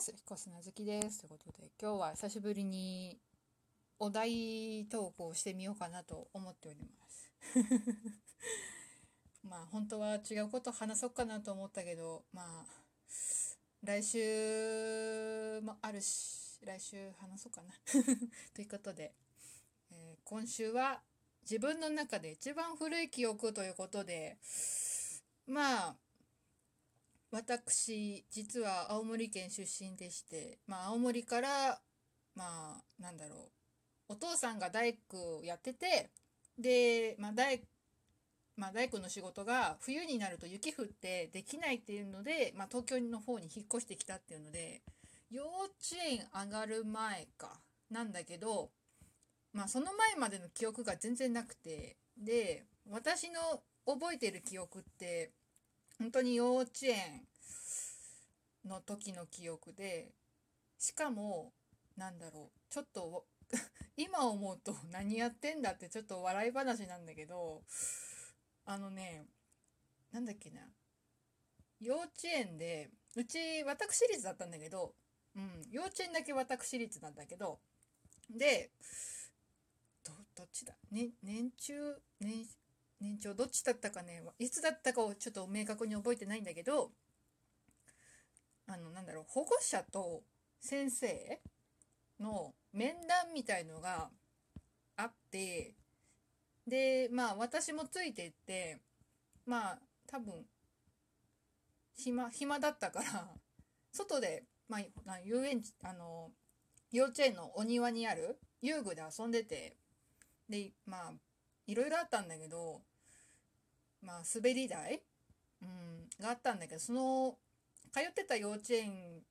ます。彦砂月です。ということで今日は久しぶりにお題投稿してみようかなと思っております。まあ本当は違うこと話そうかなと思ったけどまあ来週もあるし来週話そうかな。ということで、えー、今週は自分の中で一番古い記憶ということでまあ私実は青森県出身でしてまあ青森からまあなんだろう。お父さんが大工をやっててで、まあ大まあ、大工の仕事が冬になると雪降ってできないっていうので、まあ、東京の方に引っ越してきたっていうので幼稚園上がる前かなんだけどまあその前までの記憶が全然なくてで私の覚えてる記憶って本当に幼稚園の時の記憶でしかもなんだろうちょっと 今思うと何やってんだってちょっと笑い話なんだけどあのねなんだっけな幼稚園でうち私立だったんだけど、うん、幼稚園だけ私立なんだけどでどどっちだ、ね、年中年年長どっちだったかねいつだったかをちょっと明確に覚えてないんだけどろう保護者と先生の面談みたいのがあってでまあ私もついてってまあ多分暇暇だったから外で、まあ、遊園地あの幼稚園のお庭にある遊具で遊んでてでまあいろいろあったんだけどまあ、滑り台、うん、があったんだけど、その、通ってた幼稚園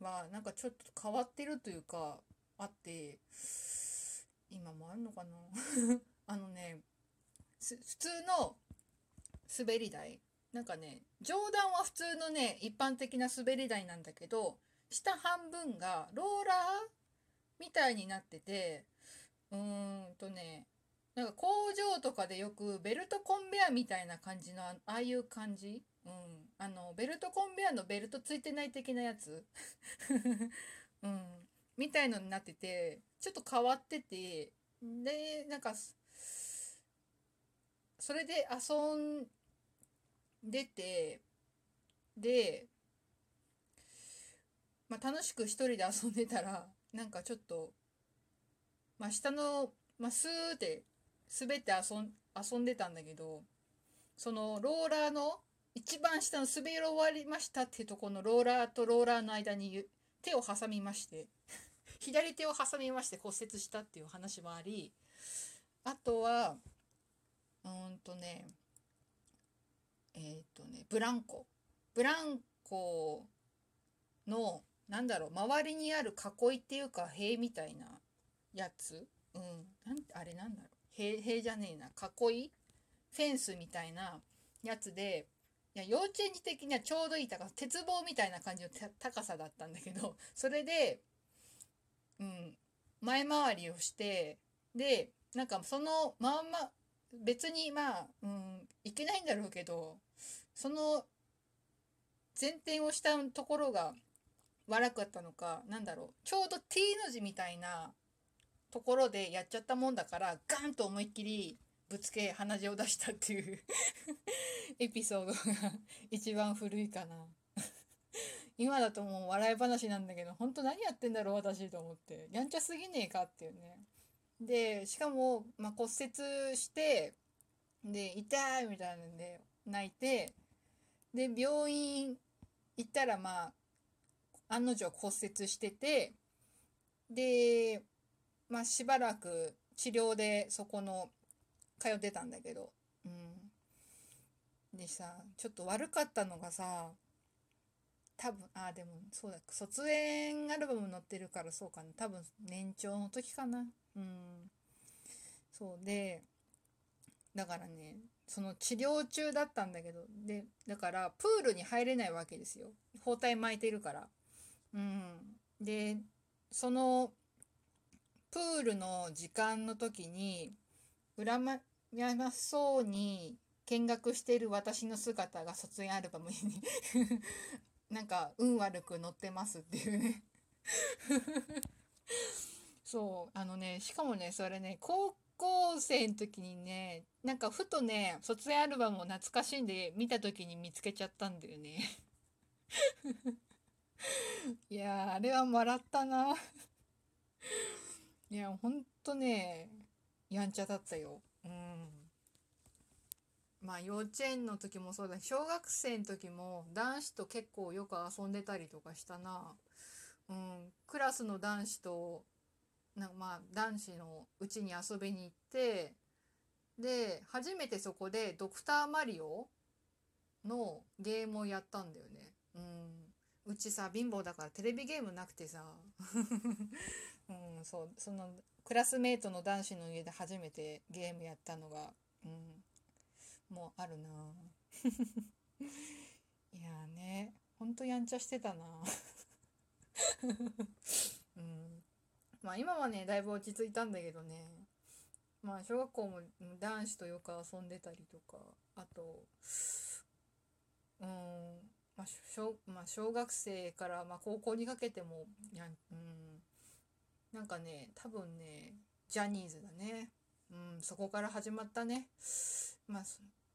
は、なんかちょっと変わってるというか、あって、今もあるのかな？あのね、普通の滑り台、なんかね、上段は普通のね、一般的な滑り台なんだけど、下半分がローラーみたいになってて、うーんとね、なんか工場とかでよくベルトコンベアみたいな感じのああいう感じうん。あの、ベルトコンベアのベルトついてない的なやつ？うん。みたいのになってて、ちょっと変わってて、で、なんか、それで遊んでて、で、まあ楽しく一人で遊んでたら、なんかちょっと、まあ下の、まあスーって滑って遊ん遊んでたんだけどそのローラーの一番下の滑り終わりましたっていうとこのローラーとローラーの間に手を挟みまして 左手を挟みまして骨折したっていう話もありあとはうんとねえっ、ー、とねブランコ。ブランコのなんだろう周りにある囲いっていうか塀みたいなやつ。うん。なんあれなんだろう。塀塀じゃねえな。囲い？フェンスみたいなやつでいや幼稚園児的にはちょうどいい高さ鉄棒みたいな感じの高さだったんだけど それで、うん、前回りをしてでなんかそのまんま別にまあ、うん、いけないんだろうけどその前転をしたところが悪かったのかなんだろうちょうど T の字みたいなところでやっちゃったもんだからガンと思いっきりぶつけ鼻血を出したっていう エピソードが一番古いかな。今だともう笑い話なんだけど本当何やってんだろう私と思って。やんちゃすぎねえかっていうね。でしかも、まあ、骨折してで痛いみたいなんで泣いてで病院行ったらまあ案の定骨折しててでまあしばらく治療でそこの通ってたんだけど、うん。でさ、ちょっと悪かったのがさ、多分、あ、でもそうだ、卒園アルバム載ってるからそうかな。多分年長の時かな。うん。そうで、だからね、その治療中だったんだけど、で、だからプールに入れないわけですよ。包帯巻いてるから。うん。で、そのプールの時間の時に恨まやそうに見学している私の姿が卒園アルバムに なんか運悪く乗ってますっていうね。そうあのねしかもねそれね高校生の時にねなんかふとね卒園アルバムを懐かしんで見た時に見つけちゃったんだよね。いやあれは笑ったな。いやほんとねやんちゃだったよ。うん。まあ幼稚園の時もそうだ小学生の時も男子と結構よく遊んでたりとかしたな。うん。クラスの男子となまあ男子のうちに遊びに行ってで初めてそこで「ドクターマリオ」のゲームをやったんだよね。うん。うちさ貧乏だからテレビゲームなくてさ。うんそうそのクラスメートの男子の家で初めてゲームやったのがうんもうあるな。いやねほんとやんちゃしてたな。うん。まあ今はねだいぶ落ち着いたんだけどね。まあ小学校も男子とよく遊んでたりとかあとうんまあ小,、まあ、小学生からまあ高校にかけてもやうん。なんかね多分ねジャニーズだね。うんそこから始まったね。まあ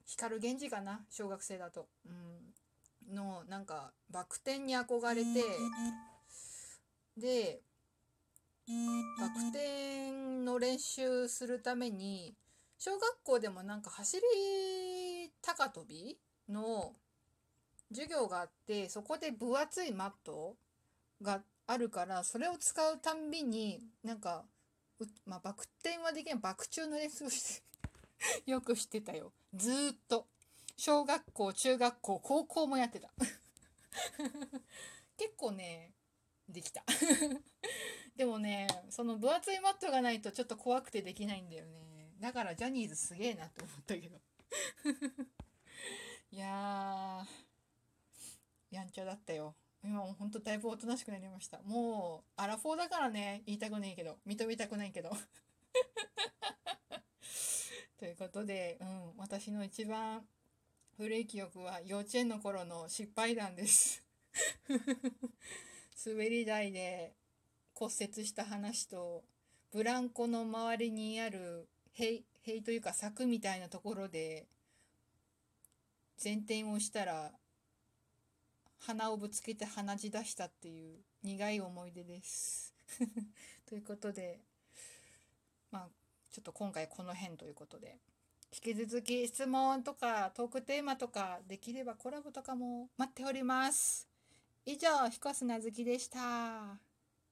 光源氏かな小学生だと。うん。のなんかバク転に憧れて。でバク転の練習するために小学校でもなんか走り高跳びの授業があってそこで分厚いマットがあるからそれを使うたんびになんかまあ、バク転はできない。バク宙の練習をして よくしてたよ。ずっと。小学校中学校高校もやってた。結構ねできた。でもねその分厚いマットがないとちょっと怖くてできないんだよね。だからジャニーズすげえなって思ったけど。いややんちゃだったよ。今もうほんとだいぶおとなしくなりました。もうアラフォーだからね言いたくないけど。認めたくないけど。ということで、うん、私の一番古い記憶は幼稚園の頃の失敗談です。滑り台で骨折した話とブランコの周りにある塀塀というか柵みたいなところで前転をしたら鼻をぶつけて鼻血出したっていう苦い思い出です。ということでまあちょっと今回この辺ということで引き続き質問とかトークテーマとかできればコラボとかも待っております。以上彦砂月でした。